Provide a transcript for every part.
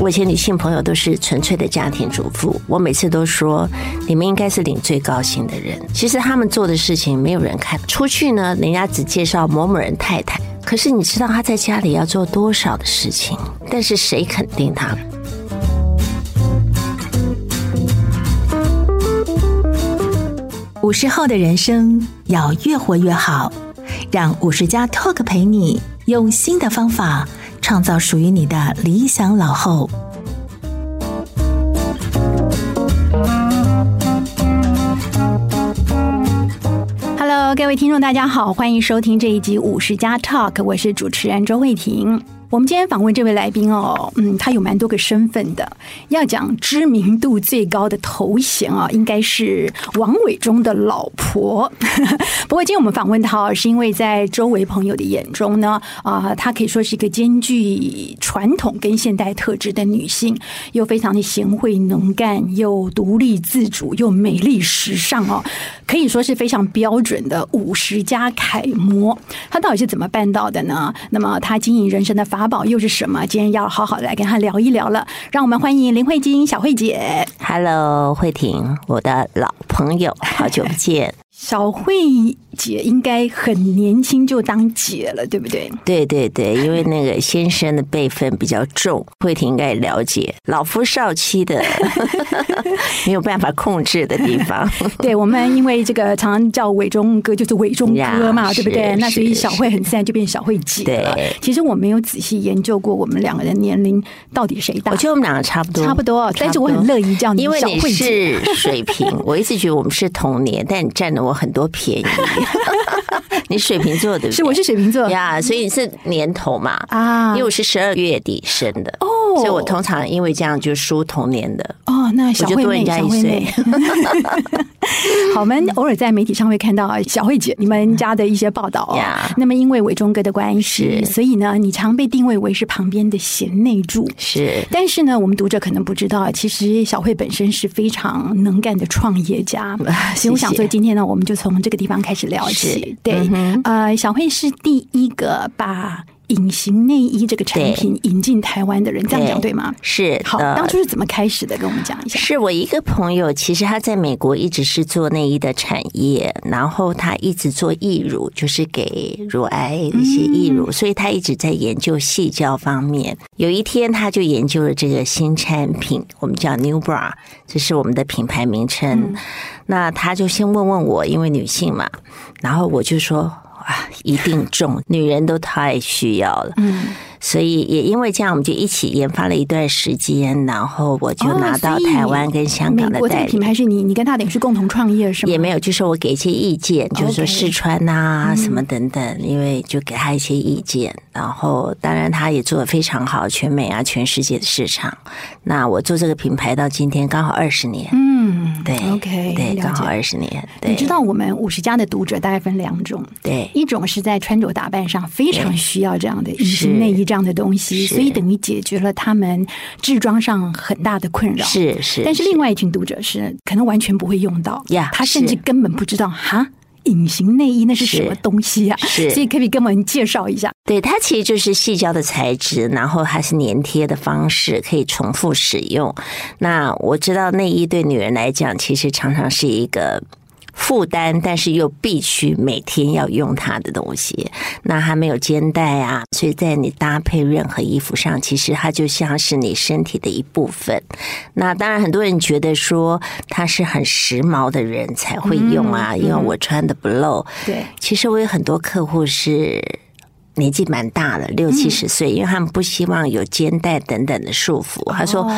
我以前女性朋友都是纯粹的家庭主妇，我每次都说，你们应该是领最高薪的人。其实他们做的事情没有人看，出去呢，人家只介绍某某人太太，可是你知道他在家里要做多少的事情？但是谁肯定他？五十后的人生要越活越好，让五十加 Talk 陪你用新的方法。创造属于你的理想老后。Hello，各位听众，大家好，欢迎收听这一集五十加 Talk，我是主持人周慧婷。我们今天访问这位来宾哦，嗯，他有蛮多个身份的。要讲知名度最高的头衔啊，应该是王伟忠的老婆。不过今天我们访问他，是因为在周围朋友的眼中呢，啊，她可以说是一个兼具传统跟现代特质的女性，又非常的贤惠能干，又独立自主，又美丽时尚哦，可以说是非常标准的五十加楷模。她到底是怎么办到的呢？那么她经营人生的法宝又是什么？今天要好好来跟他聊一聊了。让我们欢迎林慧晶小慧姐。Hello，慧婷，我的老朋友，好久不见。小慧姐应该很年轻就当姐了，对不对？对对对，因为那个先生的辈分比较重，慧婷应该了解，老夫少妻的 没有办法控制的地方。对，我们因为这个常常叫伟忠哥，就是伟忠哥嘛，对不对？那所以小慧很自然就变小慧姐了。对，其实我没有仔细研究过我们两个人年龄到底谁大，我觉得我们两个差不多，差不多。但是我很乐意叫你小慧姐，因为你是水平，我一直觉得我们是同年，但你占了我。很多便宜，你水瓶座对不对？是，我是水瓶座呀，yeah, 所以你是年头嘛啊，因为我是十二月底生的哦，oh, 所以我通常因为这样就输同年的哦。Oh, 那小慧妹，我就多人家。好，我们偶尔在媒体上会看到小慧姐你们家的一些报道.那么因为伟忠哥的关系，所以呢，你常被定位为是旁边的贤内助。是，但是呢，我们读者可能不知道，其实小慧本身是非常能干的创业家。所以我想说，今天呢，我们就从这个地方开始聊起。对，嗯、呃，小慧是第一个把隐形内衣这个产品引进台湾的人，这样讲对吗？是。好，当初是怎么开始的？跟我们讲一下。是我一个朋友，其实他在美国一直是做内衣的产业，然后他一直做义乳，就是给乳癌一些义乳，所以他一直在研究细胶方面。有一天，他就研究了这个新产品，我们叫 New Bra，这是我们的品牌名称。那他就先问问我，因为女性嘛，然后我就说。啊，一定中，女人都太需要了。嗯。所以也因为这样，我们就一起研发了一段时间，然后我就拿到台湾跟香港的代理。品牌是你，你跟他等于是共同创业是吗？也没有，就是我给一些意见，就是说试穿呐什么等等，因为就给他一些意见。然后当然他也做的非常好，全美啊，全世界的市场。那我做这个品牌到今天刚好二十年。嗯，对，OK，对，刚好二十年。你知道我们五十家的读者大概分两种，对，一种是在穿着打扮上非常需要这样的隐形内衣。这样的东西，所以等于解决了他们制装上很大的困扰。是是，但是另外一群读者是可能完全不会用到呀，他甚至根本不知道哈，隐形内衣那是什么东西呀？是，所以可以跟我们介绍一下。对，它其实就是细胶的材质，然后它是粘贴的方式，可以重复使用。那我知道内衣对女人来讲，其实常常是一个。负担，但是又必须每天要用它的东西，那还没有肩带啊，所以在你搭配任何衣服上，其实它就像是你身体的一部分。那当然，很多人觉得说它是很时髦的人才会用啊，因为我穿的不露。对，其实我有很多客户是。年纪蛮大了，六七十岁，因为他们不希望有肩带等等的束缚。他说：“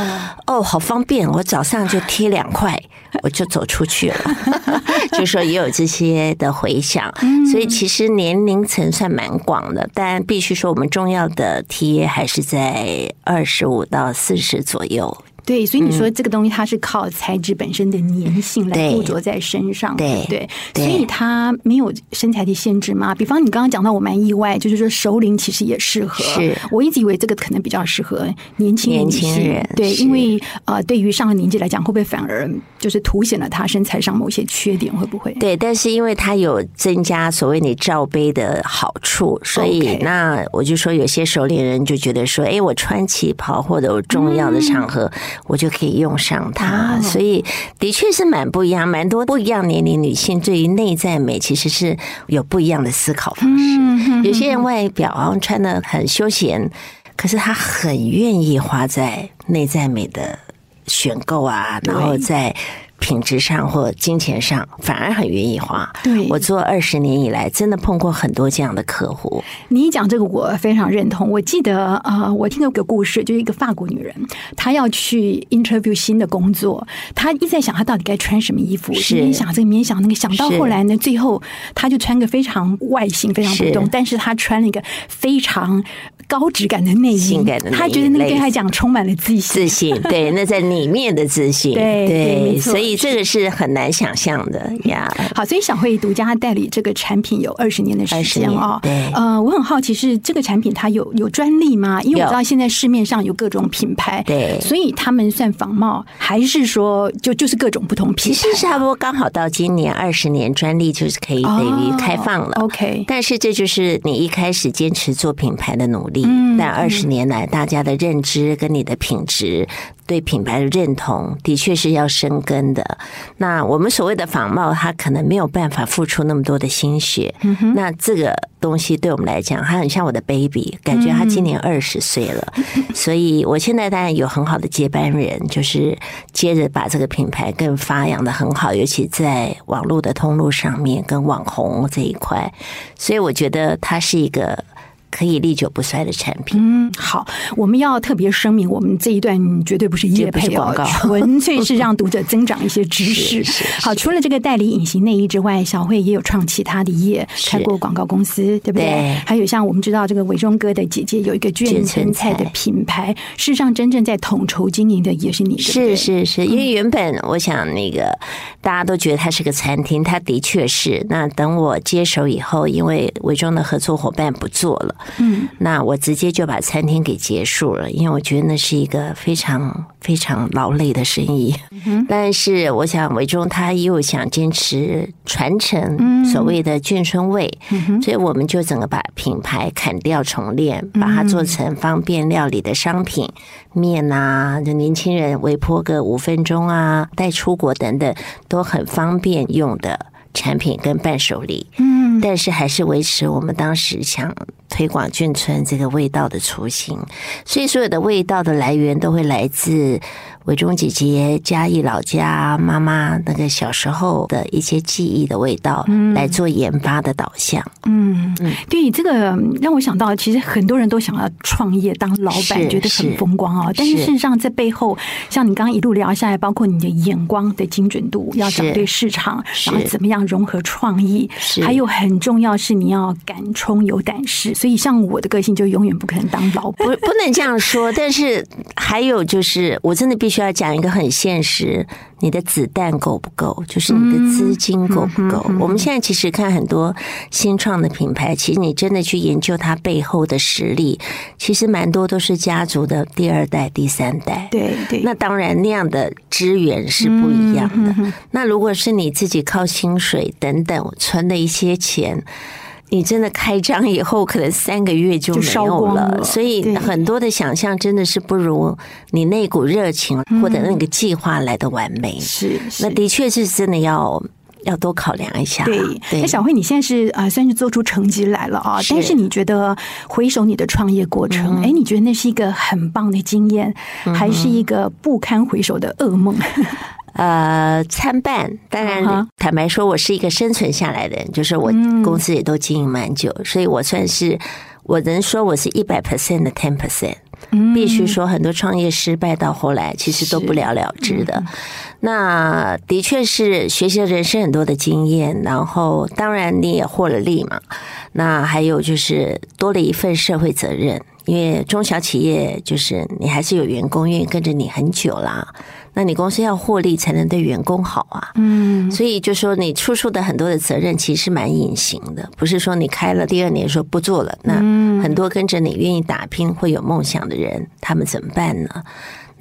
哦，好方便，我早上就贴两块，我就走出去了。” 就说也有这些的回响，所以其实年龄层算蛮广的，但必须说我们重要的 TA 还是在二十五到四十左右。对，所以你说这个东西它是靠材质本身的粘性来附着在身上，对对，所以它没有身材的限制嘛。比方你刚刚讲到，我蛮意外，就是说熟龄其实也适合。是，我一直以为这个可能比较适合年轻年轻人，对，因为呃，对于上了年纪来讲，会不会反而就是凸显了他身材上某些缺点？会不会？对，但是因为它有增加所谓你罩杯的好处，所以那我就说有些熟龄人就觉得说，哎，我穿旗袍或者我重要的场合。我就可以用上它，所以的确是蛮不一样，蛮多不一样年龄女性对于内在美其实是有不一样的思考方式。有些人外表穿的很休闲，可是他很愿意花在内在美的选购啊，然后在。品质上或金钱上，反而很愿意花。对，我做二十年以来，真的碰过很多这样的客户。你一讲这个，我非常认同。我记得啊、呃，我听过一个故事，就是一个法国女人，她要去 interview 新的工作，她一直在想她到底该穿什么衣服，是你想这个，你想那个，想到后来呢，最后她就穿个非常外形非常普通，但是她穿了一个非常高质感的内衣，性感的内衣，她觉得那个对他讲充满了自信，自信。对，那在里面的自信，对对，所以。这个是很难想象的呀。好，所以小慧独家代理这个产品有二十年的时间哦。对，呃，我很好奇是这个产品它有有专利吗？因为我知道现在市面上有各种品牌，对，所以他们算仿冒，还是说就就是各种不同品牌？其实差不多刚好到今年二十年专利就是可以等于开放了。哦、OK，但是这就是你一开始坚持做品牌的努力，嗯、但二十年来大家的认知跟你的品质。对品牌的认同的确是要生根的。那我们所谓的仿冒，它可能没有办法付出那么多的心血。嗯、那这个东西对我们来讲，它很像我的 baby，感觉他今年二十岁了。嗯、所以我现在当然有很好的接班人，就是接着把这个品牌更发扬的很好，尤其在网络的通路上面跟网红这一块。所以我觉得它是一个。可以历久不衰的产品。嗯，好，我们要特别声明，我们这一段绝对不是业配广告，纯粹是让读者增长一些知识。好，除了这个代理隐形内衣之外，小慧也有创其他的业，开过广告公司，对不对？对，还有像我们知道这个伟忠哥的姐姐有一个眷村菜的品牌，事实上真正在统筹经营的也是你。是是是，因为原本我想那个大家都觉得它是个餐厅，它的确是。那等我接手以后，因为伟忠的合作伙伴不做了。嗯，那我直接就把餐厅给结束了，因为我觉得那是一个非常非常劳累的生意。嗯、但是我想伟忠他又想坚持传承所谓的眷村味，嗯、所以我们就整个把品牌砍掉重练，把它做成方便料理的商品，面啊，就年轻人微波个五分钟啊，带出国等等都很方便用的。产品跟伴手礼，嗯，但是还是维持我们当时想推广眷村这个味道的雏形，所以所有的味道的来源都会来自。伟忠姐姐嘉义老家妈妈那个小时候的一些记忆的味道，来做研发的导向。嗯，对，这个让我想到，其实很多人都想要创业当老板，觉得很风光哦。但是事实上，这背后，像你刚刚一路聊下来，包括你的眼光的精准度，要找对市场，然后怎么样融合创意，还有很重要是你要敢冲有胆识。所以，像我的个性就永远不可能当老板，不不能这样说。但是还有就是，我真的必须。需要讲一个很现实，你的子弹够不够？就是你的资金够不够？我们现在其实看很多新创的品牌，其实你真的去研究它背后的实力，其实蛮多都是家族的第二代、第三代。对对，那当然那样的资源是不一样的。那如果是你自己靠薪水等等存的一些钱。你真的开张以后，可能三个月就没有了，了所以很多的想象真的是不如你那股热情或者那个计划来的完美。是，是，那的确是真的要要多考量一下。对，那小慧，你现在是啊，算是做出成绩来了啊。是，但是你觉得回首你的创业过程，哎、嗯，你觉得那是一个很棒的经验，嗯、还是一个不堪回首的噩梦？呃，参半。当然，坦白说，我是一个生存下来的人，就是我公司也都经营蛮久，所以我算是我能说我是一百 percent 的 ten percent。必须说，很多创业失败到后来，其实都不了了之的。那的确是学习了人生很多的经验，然后当然你也获了利嘛。那还有就是多了一份社会责任，因为中小企业就是你还是有员工愿意跟着你很久啦。那你公司要获利才能对员工好啊，嗯，所以就说你付出的很多的责任其实蛮隐形的，不是说你开了第二年说不做了，那很多跟着你愿意打拼会有梦想的人，他们怎么办呢？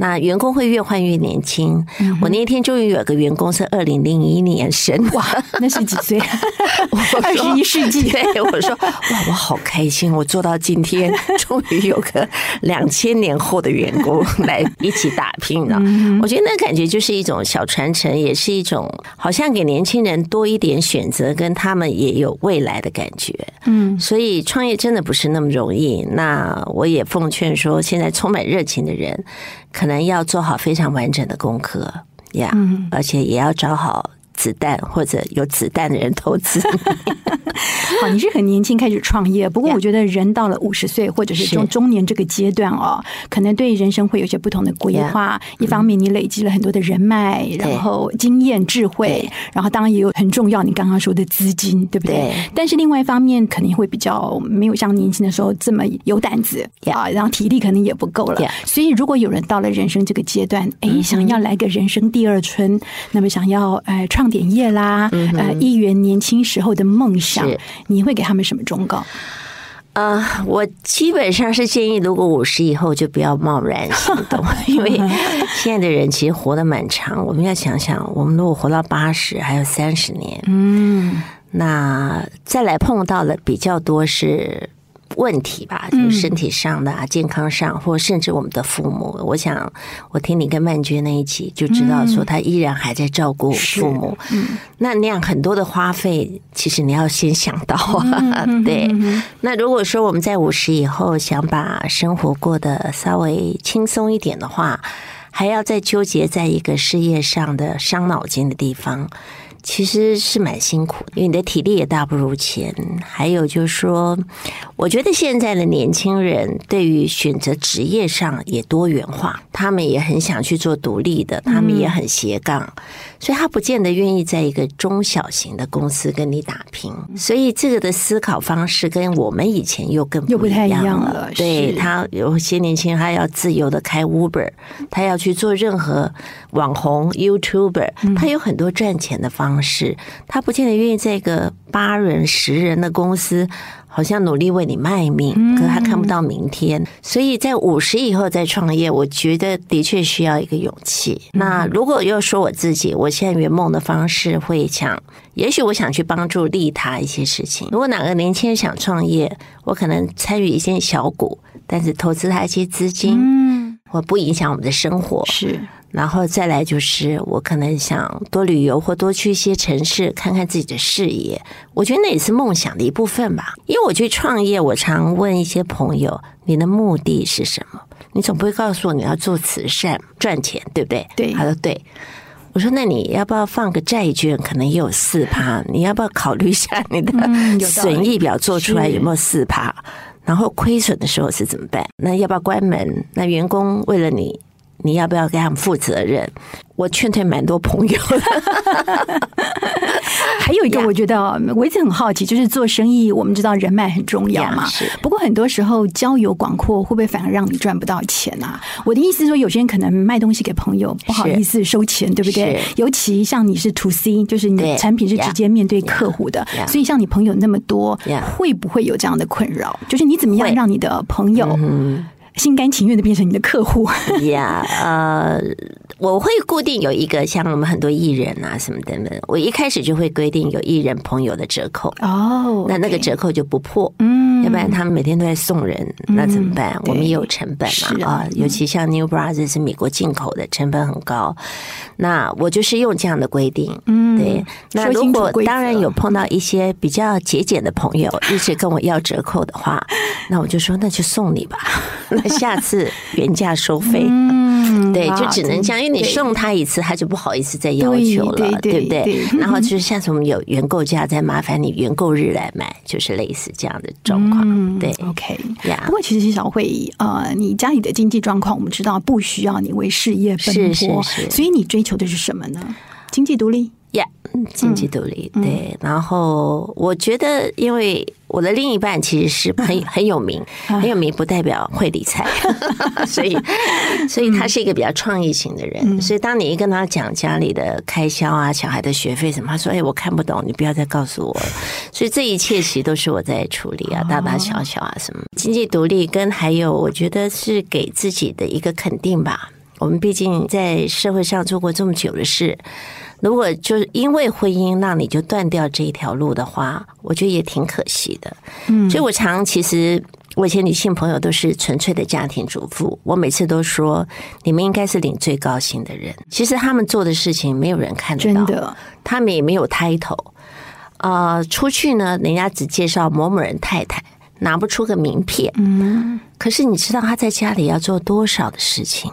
那员工会越换越年轻。我那天终于有个员工是二零零一年生，哇，那是几岁？二十一世纪。对，我说哇，我好开心，我做到今天，终于有个两千年后的员工来一起打拼了。我觉得那感觉就是一种小传承，也是一种好像给年轻人多一点选择，跟他们也有未来的感觉。嗯，所以创业真的不是那么容易。那我也奉劝说，现在充满热情的人。可能要做好非常完整的功课呀，而且也要找好。子弹或者有子弹的人投资。好，你是很年轻开始创业，不过我觉得人到了五十岁或者是中中年这个阶段哦，可能对人生会有些不同的规划。一方面，你累积了很多的人脉，然后经验、智慧，然后当然也有很重要你刚刚说的资金，对不对？但是另外一方面，肯定会比较没有像年轻的时候这么有胆子啊，然后体力可能也不够了。所以，如果有人到了人生这个阶段，哎，想要来个人生第二春，那么想要哎创。点业啦，呃，议员年轻时候的梦想，你会给他们什么忠告？呃，我基本上是建议，如果五十以后就不要贸然行动，因为现在的人其实活得蛮长。我们要想想，我们如果活到八十，还有三十年，嗯，那再来碰到的比较多是。问题吧，就是身体上的、啊、健康上，或甚至我们的父母。我想，我听你跟曼娟那一集就知道，说他依然还在照顾父母。嗯，那那样很多的花费，其实你要先想到啊。对，那如果说我们在五十以后想把生活过得稍微轻松一点的话，还要再纠结在一个事业上的伤脑筋的地方。其实是蛮辛苦的，因为你的体力也大不如前。还有就是说，我觉得现在的年轻人对于选择职业上也多元化，他们也很想去做独立的，他们也很斜杠，所以他不见得愿意在一个中小型的公司跟你打拼。所以这个的思考方式跟我们以前又更不一样了。又不太一样了。对，他有些年轻人，他要自由的开 Uber，他要去做任何网红 YouTuber，他有很多赚钱的方式。方式，他不见得愿意在一个八人、十人的公司，好像努力为你卖命，可他看不到明天。所以在五十以后再创业，我觉得的确需要一个勇气。那如果又说我自己，我现在圆梦的方式会想，也许我想去帮助利他一些事情。如果哪个年轻人想创业，我可能参与一些小股，但是投资他一些资金，嗯，我不影响我们的生活是。然后再来就是，我可能想多旅游或多去一些城市看看自己的视野。我觉得那也是梦想的一部分吧。因为我去创业，我常问一些朋友：“你的目的是什么？”你总不会告诉我你要做慈善赚钱，对不对？对。他说：“对。”我说：“那你要不要放个债券？可能也有四趴。你要不要考虑一下你的损益表做出来有没有四趴？然后亏损的时候是怎么办？那要不要关门？那员工为了你？”你要不要给他们负责任？我劝退蛮多朋友的。还有一个，我觉得我一直很好奇，就是做生意，我们知道人脉很重要嘛。是。不过很多时候交友广阔，会不会反而让你赚不到钱啊？我的意思是说，有些人可能卖东西给朋友，不好意思收钱，对不对？尤其像你是 to C，就是你的产品是直接面对客户的，所以像你朋友那么多，会不会有这样的困扰？就是你怎么样让你的朋友？心甘情愿的变成你的客户呀？呃，我会固定有一个像我们很多艺人啊什么的，我一开始就会规定有艺人朋友的折扣哦，那那个折扣就不破，嗯，要不然他们每天都在送人，那怎么办？我们也有成本嘛啊，尤其像 New Brothers 是美国进口的，成本很高，那我就是用这样的规定，嗯，对。那如果当然有碰到一些比较节俭的朋友一直跟我要折扣的话，那我就说那就送你吧。下次原价收费。嗯，嗯，对，就只能这样，因为你送他一次，他就不好意思再要求了，对，不对？然后 就是下次我们有原购价，再麻烦你原购日来买，就是类似这样的状况。嗯、对，OK 呀。不过其实小慧，呃，你家里的经济状况，我们知道不需要你为事业奔波，是是是，所以你追求的是什么呢？经济独立。呀，yeah, 经济独立、嗯、对，然后我觉得，因为我的另一半其实是很很有名，很有名不代表会理财，所以所以他是一个比较创意型的人。嗯、所以当你一跟他讲家里的开销啊、小孩的学费什么，他说：“哎，我看不懂，你不要再告诉我。”所以这一切其实都是我在处理啊，大大小小啊什么经济独立，跟还有我觉得是给自己的一个肯定吧。我们毕竟在社会上做过这么久的事。如果就是因为婚姻让你就断掉这一条路的话，我觉得也挺可惜的。嗯，所以我常其实我以前女性朋友都是纯粹的家庭主妇，我每次都说你们应该是领最高薪的人。其实他们做的事情没有人看得到，真的，他们也没有 title。呃，出去呢，人家只介绍某某人太太，拿不出个名片。嗯，可是你知道他在家里要做多少的事情？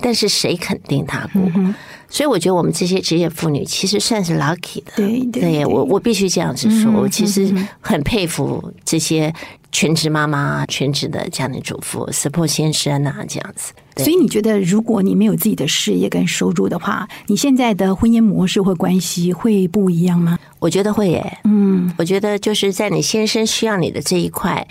但是谁肯定他过？嗯所以我觉得我们这些职业妇女其实算是 lucky 的。对，对，对，我我必须这样子说，我其实很佩服这些全职妈妈、全职的家庭主妇、support 先生啊这样子。所以你觉得，如果你没有自己的事业跟收入的话，你现在的婚姻模式或关系会不一样吗？我觉得会耶。嗯，我觉得就是在你先生需要你的这一块。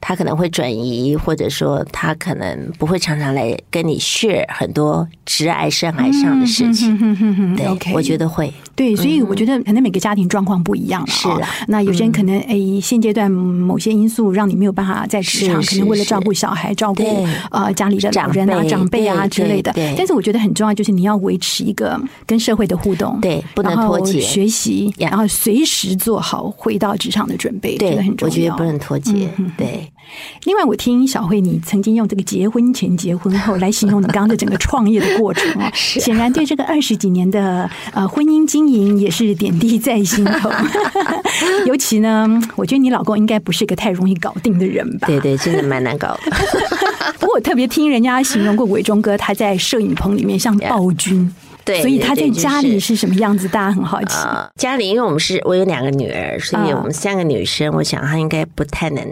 他可能会转移，或者说他可能不会常常来跟你 share 很多直癌、深癌上的事情。对我觉得会。对，所以我觉得可能每个家庭状况不一样了。是啊，那有些人可能诶，现阶段某些因素让你没有办法在职场，可能为了照顾小孩、照顾呃家里的老人啊、长辈啊之类的。但是我觉得很重要，就是你要维持一个跟社会的互动，对，不能脱节，学习，然后随时做好回到职场的准备，这个很重要。我觉得不能脱节，对。另外，我听小慧你曾经用这个结婚前、结婚后来形容你刚刚的整个创业的过程啊，显然对。这个二十几年的呃婚姻经营也是点滴在心头。尤其呢，我觉得你老公应该不是个太容易搞定的人吧？对对，真的蛮难搞的。不过我特别听人家形容过伟忠哥，他在摄影棚里面像暴君。对，所以他在家里是什么样子？大家很好奇。家里，因为我们是我有两个女儿，所以我们三个女生，我想她应该不太能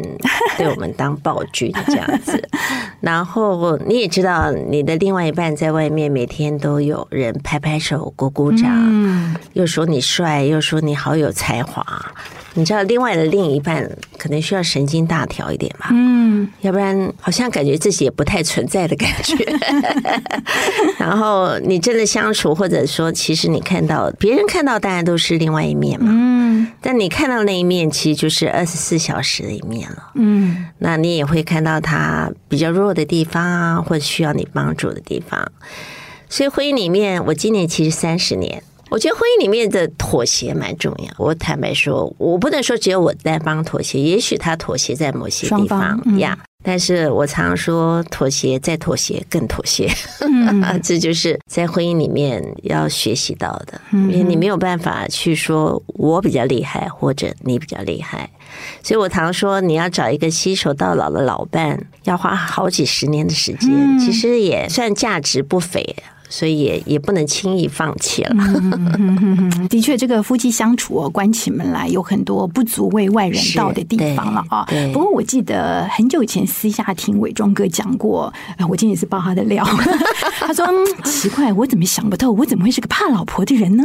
对我们当暴君这样子。然后你也知道，你的另外一半在外面每天都有人拍拍手、鼓鼓掌，嗯又说你帅，又说你好有才华。你知道，另外的另一半可能需要神经大条一点吧？嗯，要不然好像感觉自己也不太存在的感觉。然后你真的相处，或者说，其实你看到别人看到，当然都是另外一面嘛。嗯，但你看到那一面，其实就是二十四小时的一面了。嗯，那你也会看到他比较弱的地方啊，或者需要你帮助的地方。所以婚姻里面，我今年其实三十年。我觉得婚姻里面的妥协蛮重要。我坦白说，我不能说只有我单方妥协，也许他妥协在某些地方呀。但是我常说，妥协再妥协更妥协，这就是在婚姻里面要学习到的。因为你没有办法去说我比较厉害，或者你比较厉害。所以我常说，你要找一个携手到老的老伴，要花好几十年的时间，其实也算价值不菲。所以也也不能轻易放弃了。的确，这个夫妻相处哦，关起门来有很多不足为外人道的地方了啊。不过我记得很久以前私下听伟忠哥讲过，我今天也是爆他的料。他说：“奇怪，我怎么想不透，我怎么会是个怕老婆的人呢？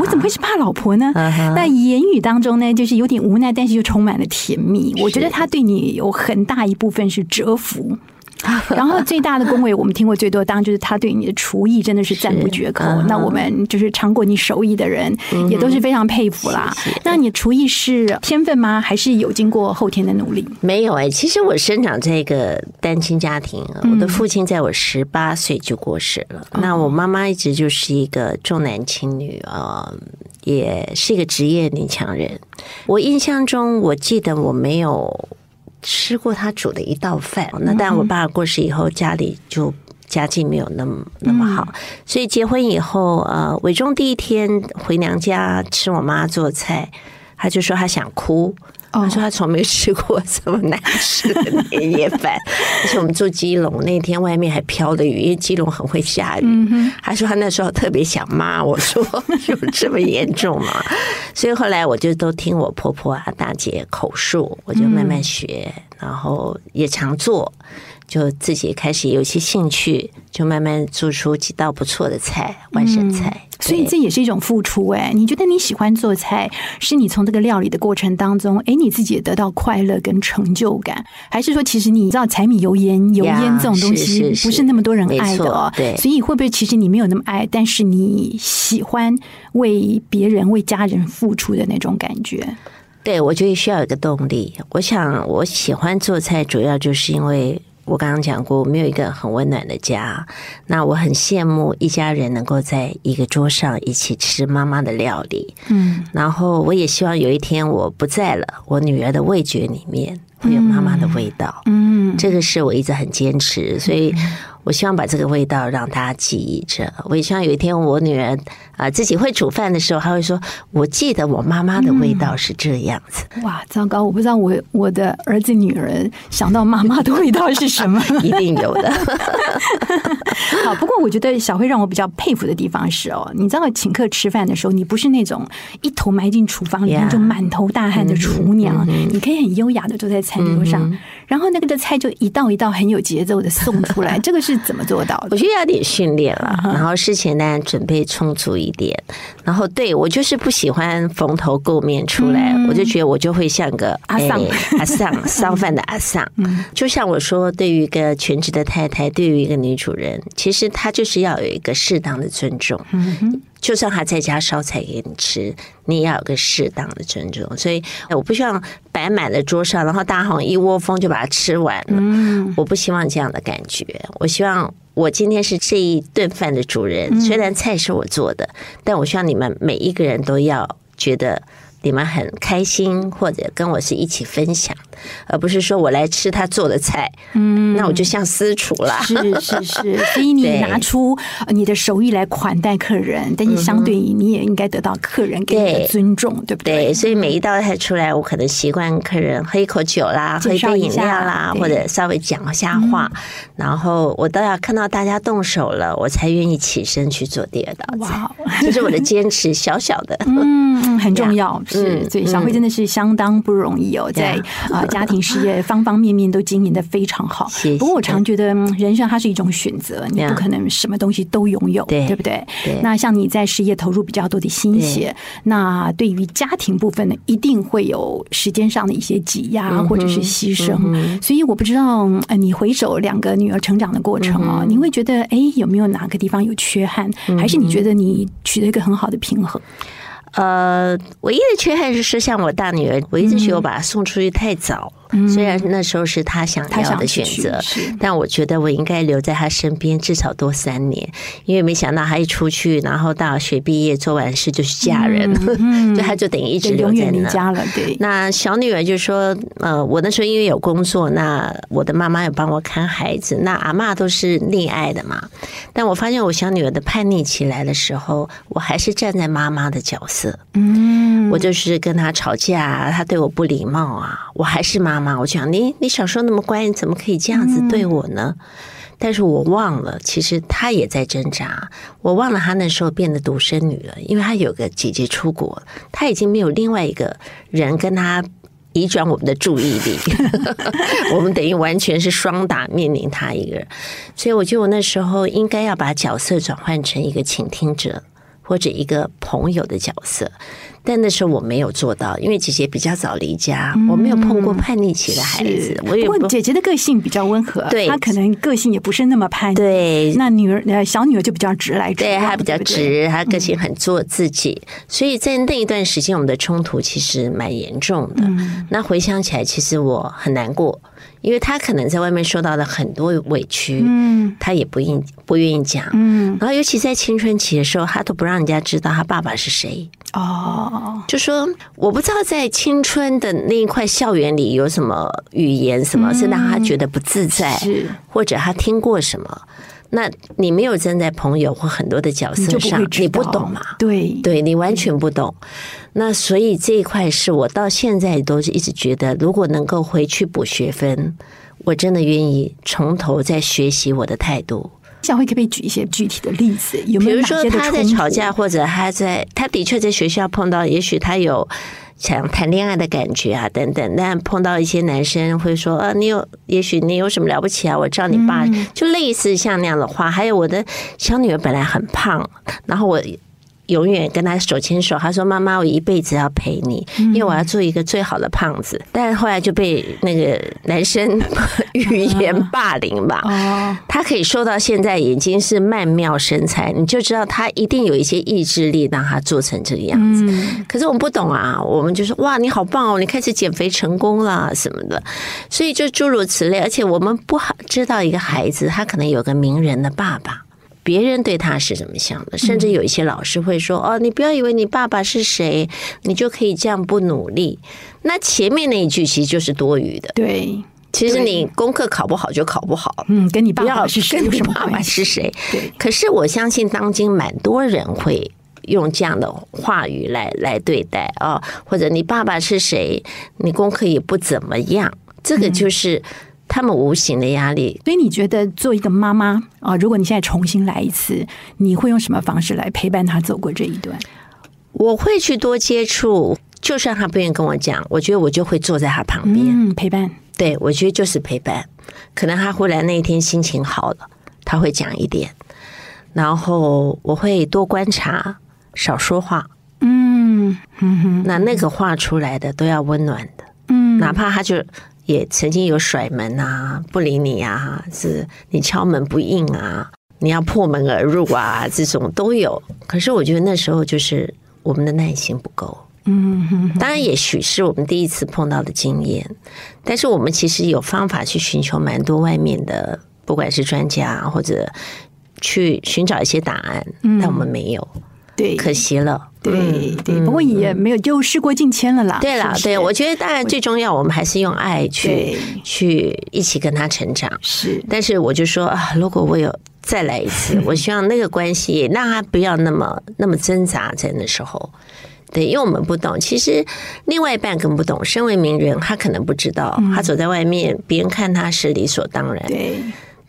我怎么会是怕老婆呢？那言语当中呢，就是有点无奈，但是又充满了甜蜜。我觉得他对你有很大一部分是折服。” 然后最大的恭维，我们听过最多，当然就是他对你的厨艺真的是赞不绝口。那我们就是尝过你手艺的人，也都是非常佩服啦。那你厨艺是天分吗？还是有经过后天的努力？没有哎，其实我生长在一个单亲家庭，我的父亲在我十八岁就过世了。那我妈妈一直就是一个重男轻女啊，也是一个职业女强人。我印象中，我记得我没有。吃过他煮的一道饭，那但我爸过世以后，家里就家境没有那么那么好，所以结婚以后，呃，伟忠第一天回娘家吃我妈做菜，他就说他想哭，他说他从没吃过这么难吃的年夜饭，而且我们住基隆那天外面还飘着雨，因为基隆很会下雨。他说他那时候特别想骂我说 有这么严重吗？所以后来我就都听我婆婆啊大姐口述，我就慢慢学，然后也常做。就自己开始有些兴趣，就慢慢做出几道不错的菜，外省菜。嗯、所以这也是一种付出哎。你觉得你喜欢做菜，是你从这个料理的过程当中，哎，你自己也得到快乐跟成就感，还是说其实你知道柴米油盐油烟这种东西不是那么多人爱的哦？对。所以会不会其实你没有那么爱，但是你喜欢为别人为家人付出的那种感觉？对，我觉得需要有个动力。我想我喜欢做菜，主要就是因为。我刚刚讲过，我没有一个很温暖的家。那我很羡慕一家人能够在一个桌上一起吃妈妈的料理。嗯，然后我也希望有一天我不在了，我女儿的味觉里面会有妈妈的味道。嗯，这个是我一直很坚持，所以。我希望把这个味道让大家记忆着。我也希望有一天我女儿啊自己会煮饭的时候，她会说：“我记得我妈妈的味道是这样子。嗯”哇，糟糕！我不知道我我的儿子女儿想到妈妈的味道是什么，一定有的。好，不过我觉得小慧让我比较佩服的地方是哦，你知道请客吃饭的时候，你不是那种一头埋进厨房里面就满头大汗的厨娘，嗯、你可以很优雅的坐在餐桌上，嗯、然后那个的菜就一道一道很有节奏的送出来，这个是。怎么做到的？我觉得要点训练了，然后事前呢准备充足一点，然后对我就是不喜欢蓬头垢面出来，我就觉得我就会像个阿桑阿桑 烧饭的阿桑。就像我说，对于一个全职的太太，对于一个女主人，其实她就是要有一个适当的尊重。就算他在家烧菜给你吃，你也要有个适当的尊重。所以我不希望摆满了桌上，然后大家好像一窝蜂就把它吃完了。嗯，我不希望这样的感觉。我希望我今天是这一顿饭的主人，虽然菜是我做的，但我希望你们每一个人都要觉得。你们很开心，或者跟我是一起分享，而不是说我来吃他做的菜，嗯，那我就像私厨了。是是是，所以你拿出你的手艺来款待客人，但是相对于你也应该得到客人给你的尊重，对，对不对？对，所以每一道菜出来，我可能习惯客人喝一口酒啦，喝一杯饮料啦，或者稍微讲一下话，嗯、然后我都要看到大家动手了，我才愿意起身去做第二道菜。哇，这是我的坚持，小小的，嗯，很重要。是，所以小慧真的是相当不容易哦，在啊家庭事业方方面面都经营的非常好。不过我常觉得人生它是一种选择，你不可能什么东西都拥有，对。不对？那像你在事业投入比较多的心血，那对于家庭部分呢，一定会有时间上的一些挤压或者是牺牲。所以我不知道，呃，你回首两个女儿成长的过程啊，你会觉得哎，有没有哪个地方有缺憾，还是你觉得你取得一个很好的平衡？呃，唯一的缺憾就是像我大女儿，我一直觉得我把她送出去太早。虽然那时候是他想要的选择，但我觉得我应该留在他身边至少多三年，因为没想到他一出去，然后大学毕业做完事就去嫁人，嗯，就他就等于一直留在那家了。对，那小女儿就说：“呃，我那时候因为有工作，那我的妈妈也帮我看孩子，那阿嬷都是溺爱的嘛。但我发现我小女儿的叛逆期来的时候，我还是站在妈妈的角色。嗯，我就是跟她吵架，她对我不礼貌啊，我还是妈。妈，我讲你，你小时候那么乖，你怎么可以这样子对我呢？嗯、但是我忘了，其实她也在挣扎。我忘了她那时候变得独生女了，因为她有个姐姐出国，她已经没有另外一个人跟她移转我们的注意力，我们等于完全是双打，面临她一个人。所以我觉得我那时候应该要把角色转换成一个倾听者或者一个朋友的角色。但那时候我没有做到，因为姐姐比较早离家，我没有碰过叛逆期的孩子。我也不过姐姐的个性比较温和，对，她可能个性也不是那么叛逆。对，那女儿呃小女儿就比较直来直往，对，她比较直，她个性很做自己。所以在那一段时间，我们的冲突其实蛮严重的。那回想起来，其实我很难过。因为他可能在外面受到了很多委屈，嗯，他也不愿不愿意讲，嗯，然后尤其在青春期的时候，他都不让人家知道他爸爸是谁，哦，就说我不知道在青春的那一块校园里有什么语言，什么是让他觉得不自在，是。或者他听过什么。那你没有站在朋友或很多的角色上，你，你不懂嘛？对，对你完全不懂。那所以这一块是我到现在都是一直觉得，如果能够回去补学分，我真的愿意从头再学习我的态度。小慧可不可以举一些具体的例子？有没有？比如说他在吵架，或者他在他的确在学校碰到，也许他有。想谈恋爱的感觉啊，等等，但碰到一些男生会说啊，你有，也许你有什么了不起啊？我知道你爸，就类似像那样的话。还有我的小女儿本来很胖，然后我。永远跟他手牵手，他说：“妈妈，我一辈子要陪你，因为我要做一个最好的胖子。”但是后来就被那个男生 语言霸凌吧。他可以瘦到现在已经是曼妙身材，你就知道他一定有一些意志力让他做成这个样子。可是我们不懂啊，我们就说：“哇，你好棒哦，你开始减肥成功了什么的。”所以就诸如此类，而且我们不好知道一个孩子他可能有个名人的爸爸。别人对他是怎么想的？甚至有一些老师会说：“哦，你不要以为你爸爸是谁，你就可以这样不努力。”那前面那一句其实就是多余的。对，其实你功课考不好就考不好。嗯，跟你爸爸是谁？跟你爸爸是谁？对。可是我相信，当今蛮多人会用这样的话语来来对待啊，或者你爸爸是谁？你功课也不怎么样。这个就是。他们无形的压力，所以你觉得做一个妈妈啊，如果你现在重新来一次，你会用什么方式来陪伴他走过这一段？我会去多接触，就算他不愿意跟我讲，我觉得我就会坐在他旁边，嗯，陪伴。对，我觉得就是陪伴。可能他回来那一天心情好了，他会讲一点，然后我会多观察，少说话。嗯嗯哼，那那个画出来的都要温暖的，嗯，哪怕他就。也曾经有甩门啊，不理你啊，是你敲门不应啊，你要破门而入啊，这种都有。可是我觉得那时候就是我们的耐心不够。嗯，当然也许是我们第一次碰到的经验，但是我们其实有方法去寻求蛮多外面的，不管是专家或者去寻找一些答案，但我们没有。对，可惜了。对对，不过也没有，就事过境迁了啦。对啦，对，我觉得当然最重要，我们还是用爱去去一起跟他成长。是，但是我就说啊，如果我有再来一次，我希望那个关系让他不要那么那么挣扎在那时候。对，因为我们不懂，其实另外一半更不懂。身为名人，他可能不知道，他走在外面，别人看他是理所当然。对。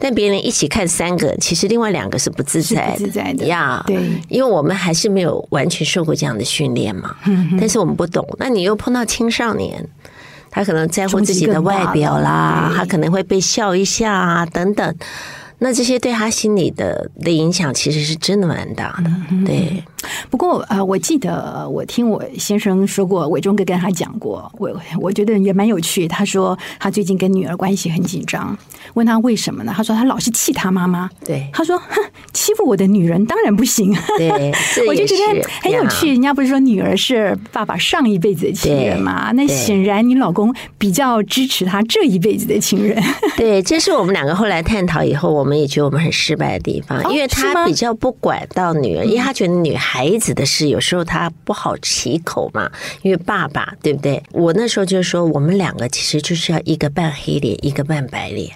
但别人一起看三个，其实另外两个是不自在的，自在的呀。对，因为我们还是没有完全受过这样的训练嘛。但是我们不懂。那你又碰到青少年，他可能在乎自己的外表啦，他可能会被笑一下啊，等等。那这些对他心理的的影响，其实是真的蛮大的。对。不过呃，我记得我听我先生说过，伟忠哥跟他讲过，我我觉得也蛮有趣。他说他最近跟女儿关系很紧张，问他为什么呢？他说他老是气他妈妈。对，他说哼，欺负我的女人当然不行。对，我就觉得很有趣。人家不是说女儿是爸爸上一辈子的情人嘛？那显然你老公比较支持他这一辈子的情人。对，这是我们两个后来探讨以后，我们也觉得我们很失败的地方，因为他比较不管到女儿，因为他觉得女孩。子的事有时候他不好启口嘛，因为爸爸对不对？我那时候就说，我们两个其实就是要一个扮黑脸，一个扮白脸。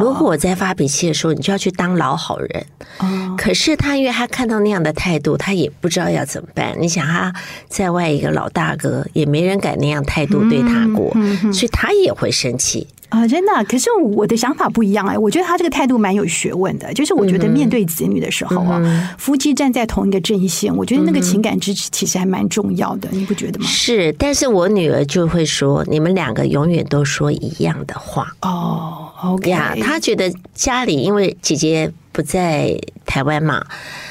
如果我在发脾气的时候，你就要去当老好人。可是他因为他看到那样的态度，他也不知道要怎么办。你想他在外一个老大哥，也没人敢那样态度对他过，所以他也会生气。啊，真的！可是我的想法不一样哎，我觉得他这个态度蛮有学问的。就是我觉得面对子女的时候啊，嗯、夫妻站在同一个阵线，我觉得那个情感支持其实还蛮重要的，你不觉得吗？是，但是我女儿就会说，你们两个永远都说一样的话哦。OK 呀，她觉得家里因为姐姐不在台湾嘛，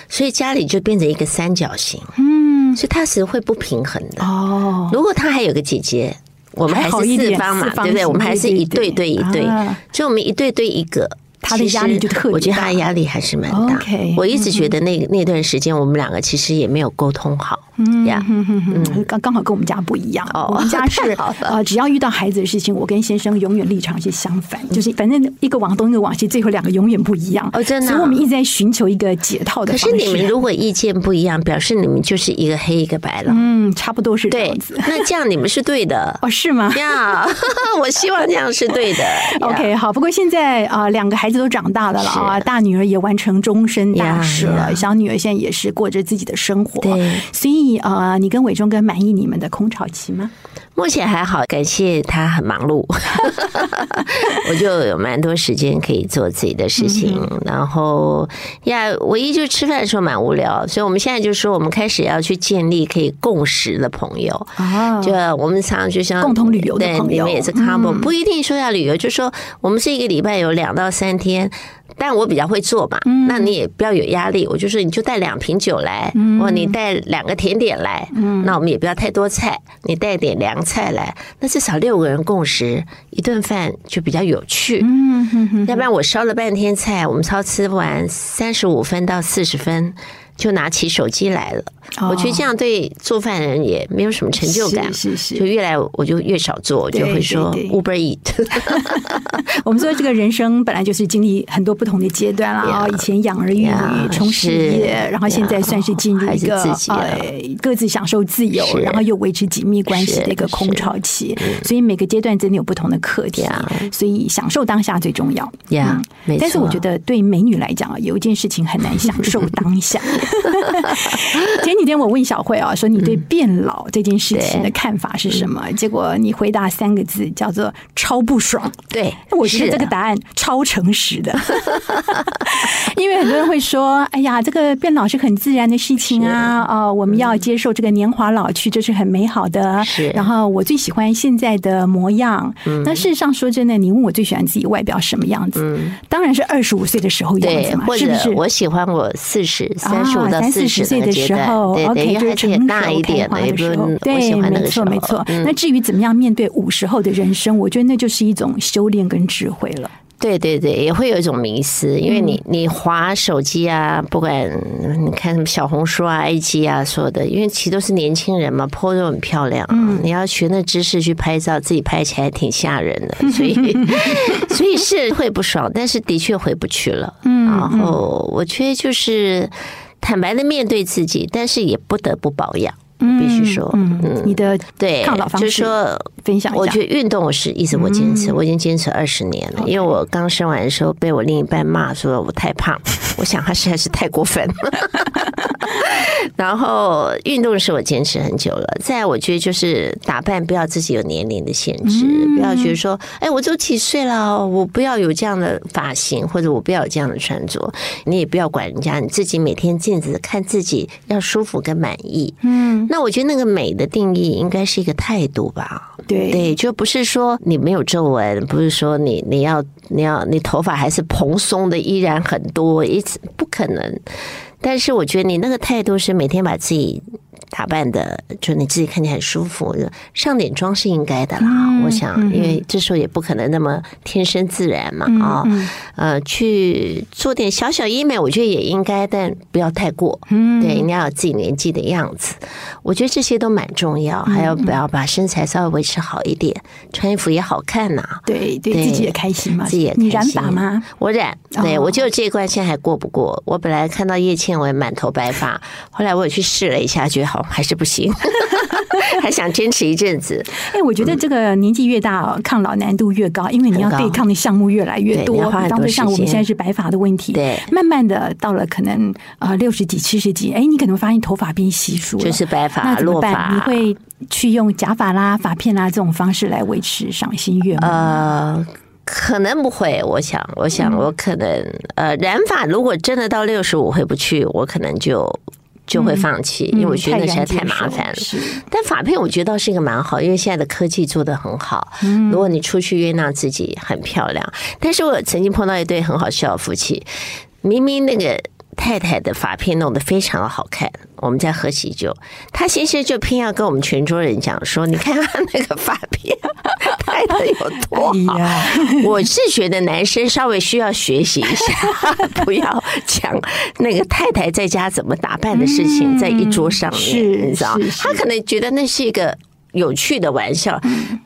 所以家里就变成一个三角形。嗯，所以她是会不平衡的哦。如果她还有个姐姐。我们还是四方嘛，对不对？我们还是一对对一对，就我们一对对一个，他的压力就特别大。我觉得他的压力还是蛮大。我一直觉得那那段时间我们两个其实也没有沟通好。嗯呀，嗯，刚刚好跟我们家不一样。哦我们家是 呃，只要遇到孩子的事情，我跟先生永远立场是相反，就是反正一个往东，一个往西，最后两个永远不一样。哦真的啊所以我们一直在寻求一个解套的可方式。是你们如果意见不一样，表示你们就是一个黑一个白了。嗯，差不多是这对样子。，那这样你们是对的哦，是吗？呀。我希望这样是对的。OK，好。不过现在啊、呃，两个孩子都长大了了啊，大女儿也完成终身大事了，小女儿现在也是过着自己的生活。对，所以呃，你跟伟忠哥满意你们的空巢期吗？目前还好，感谢他很忙碌，我就有蛮多时间可以做自己的事情。嗯、然后呀，唯一就吃饭的时候蛮无聊，所以我们现在就说，我们开始要去建立可以共识的朋友。哦，就我们常常就像共同旅游的朋友，对，你们也是 combo，、嗯、不一定说要旅游，就说我们是一个礼拜有两到三天。但我比较会做嘛，嗯、那你也不要有压力。我就说你就带两瓶酒来，嗯、或你带两个甜点来，嗯、那我们也不要太多菜，你带点凉菜来，那至少六个人共食一顿饭就比较有趣。嗯、哼哼要不然我烧了半天菜，我们超吃完三十五分到四十分。就拿起手机来了，我觉得这样对做饭的人也没有什么成就感，是是，就越来我就越少做，我就会说 Uber Eat。我们说这个人生本来就是经历很多不同的阶段啦，啊，以前养儿育女、冲事业，然后现在算是进入一个呃各自享受自由，然后又维持紧密关系的一个空巢期，所以每个阶段真的有不同的课题，所以享受当下最重要。呀，但是我觉得对美女来讲啊，有一件事情很难享受当下。前几天我问小慧啊，说你对变老这件事情的看法是什么？嗯、结果你回答三个字，叫做“超不爽”。对，我觉得这个答案超诚实的，因为很多人会说：“哎呀，这个变老是很自然的事情啊，哦，我们要接受这个年华老去，这是很美好的。”是。然后我最喜欢现在的模样。嗯。那事实上说真的，你问我最喜欢自己外表什么样子？嗯。当然是二十五岁的时候样子嘛，是不是？我喜欢我四十、三十五到四十岁的时候，OK，就是成熟大一点的时候。对，没错，没错。那至于怎么样面对五十后的人生，我觉得那就是一种修炼跟智慧了。对对对，也会有一种迷思，因为你你划手机啊，不管你看什么小红书啊、IG 啊，说的，因为其实都是年轻人嘛，po 都很漂亮。嗯，你要学那知识去拍照，自己拍起来挺吓人的，所以 所以是会不爽，但是的确回不去了。嗯，然后我觉得就是坦白的面对自己，但是也不得不保养。必须说，嗯，你的对抗老方式，就是说分享一下。我觉得运动是一直我坚持，我已经坚持二十年了。因为我刚生完的时候被我另一半骂说我太胖，我想他实在是太过分了。然后运动是我坚持很久了。再，我觉得就是打扮不要自己有年龄的限制，不要觉得说，哎，我都几岁了，我不要有这样的发型，或者我不要有这样的穿着。你也不要管人家，你自己每天镜子看自己要舒服跟满意。嗯。那我觉得那个美的定义应该是一个态度吧，对对，就不是说你没有皱纹，不是说你你要你要你头发还是蓬松的依然很多，一直不可能。但是我觉得你那个态度是每天把自己打扮的，就你自己看起来很舒服，上点妆是应该的啦。嗯、我想，因为这时候也不可能那么天生自然嘛，啊、呃，去做点小小医美，我觉得也应该，但不要太过。嗯，对，你要有自己年纪的样子，我觉得这些都蛮重要。还要不要把身材稍微维持好一点，穿衣服也好看呐、啊？对，对自己也开心嘛，自己也开心。你染发吗？我染，对我就这一关，现在还过不过。我本来看到叶倩，我也满头白发，后来我也去试了一下，觉得好。还是不行，还想坚持一阵子。哎，我觉得这个年纪越大，抗老难度越高，因为你要对抗的项目越来越多。比方说，像我们现在是白发的问题，对，慢慢的到了可能呃六十几、七十几，哎，你可能发现头发变稀疏了，就是白发，那怎么办？你会去用假发啦、发片啦这种方式来维持赏心悦目？呃，可能不会。我想，我想，我可能呃染发，如果真的到六十五回不去，我可能就。就会放弃，因为我觉得那实在太麻烦了。但发片我觉得倒是一个蛮好，因为现在的科技做得很好。如果你出去约，纳自己很漂亮。但是我曾经碰到一对很好笑的夫妻，明明那个太太的发片弄得非常的好看，我们在喝喜酒，他先生就偏要跟我们全桌人讲说：“你看他那个发片太拍的有多好。哎、我是觉得男生稍微需要学习一下，不要讲那个太太在家怎么打扮的事情在一桌上面，嗯、你知道，他可能觉得那是一个。有趣的玩笑，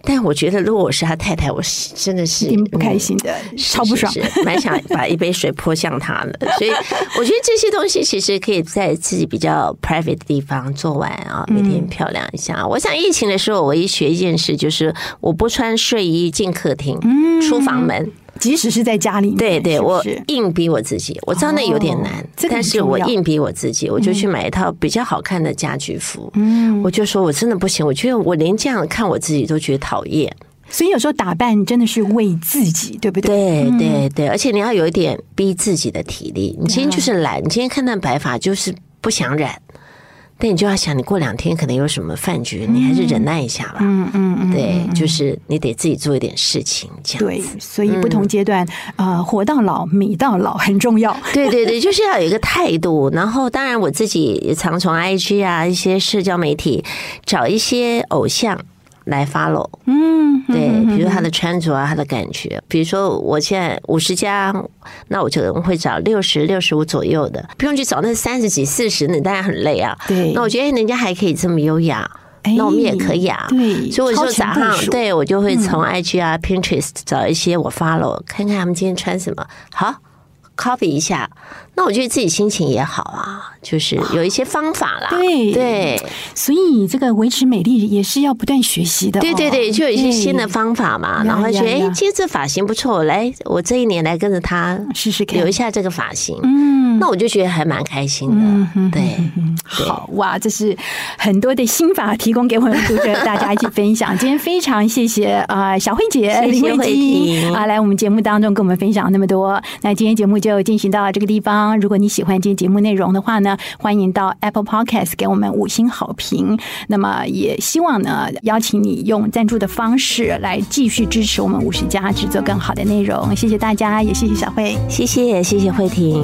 但我觉得如果我是他太太，我是真的是不开心的，超不爽，蛮想把一杯水泼向他的。所以我觉得这些东西其实可以在自己比较 private 的地方做完啊，每天漂亮一下。我想疫情的时候，我唯一学一件事就是我不穿睡衣进客厅、出房门。即使是在家里面，对对，我硬逼我自己，我知道那有点难，哦、但是我硬逼我自己，我就去买一套比较好看的家居服。嗯，我就说我真的不行，我觉得我连这样看我自己都觉得讨厌。所以有时候打扮真的是为自己，对不对？对对对，而且你要有一点逼自己的体力。你今天就是懒，你今天看到白发就是不想染。那你就要想，你过两天可能有什么饭局，你还是忍耐一下吧。嗯嗯嗯，对，就是你得自己做一点事情，这样子。对，所以不同阶段，呃，活到老，米到老很重要。对对对，就是要有一个态度。然后，当然我自己也常从 IG 啊一些社交媒体找一些偶像。来 follow，嗯，对，比如他的穿着啊，他的感觉，比如说我现在五十加，那我就会找六十六十五左右的，不用去找那三十几四十，那当然很累啊。对，那我觉得人家还可以这么优雅，那我们也可以啊。对，所以我就早上，对我就会从 IG 啊、Pinterest 找一些我 follow，看看他们今天穿什么，好，copy 一下。那我觉得自己心情也好啊，就是有一些方法啦。对对，所以这个维持美丽也是要不断学习的。对对对，就有一些新的方法嘛。然后觉得哎，今天这发型不错，来，我这一年来跟着他试试看，留一下这个发型。嗯，那我就觉得还蛮开心的。对，好哇，这是很多的心法提供给我们读者大家一起分享。今天非常谢谢啊，小慧姐林慧晶啊，来我们节目当中跟我们分享那么多。那今天节目就进行到这个地方。如果你喜欢今天节目内容的话呢，欢迎到 Apple Podcast 给我们五星好评。那么也希望呢，邀请你用赞助的方式来继续支持我们五十家制作更好的内容。谢谢大家，也谢谢小慧，谢谢谢谢慧婷。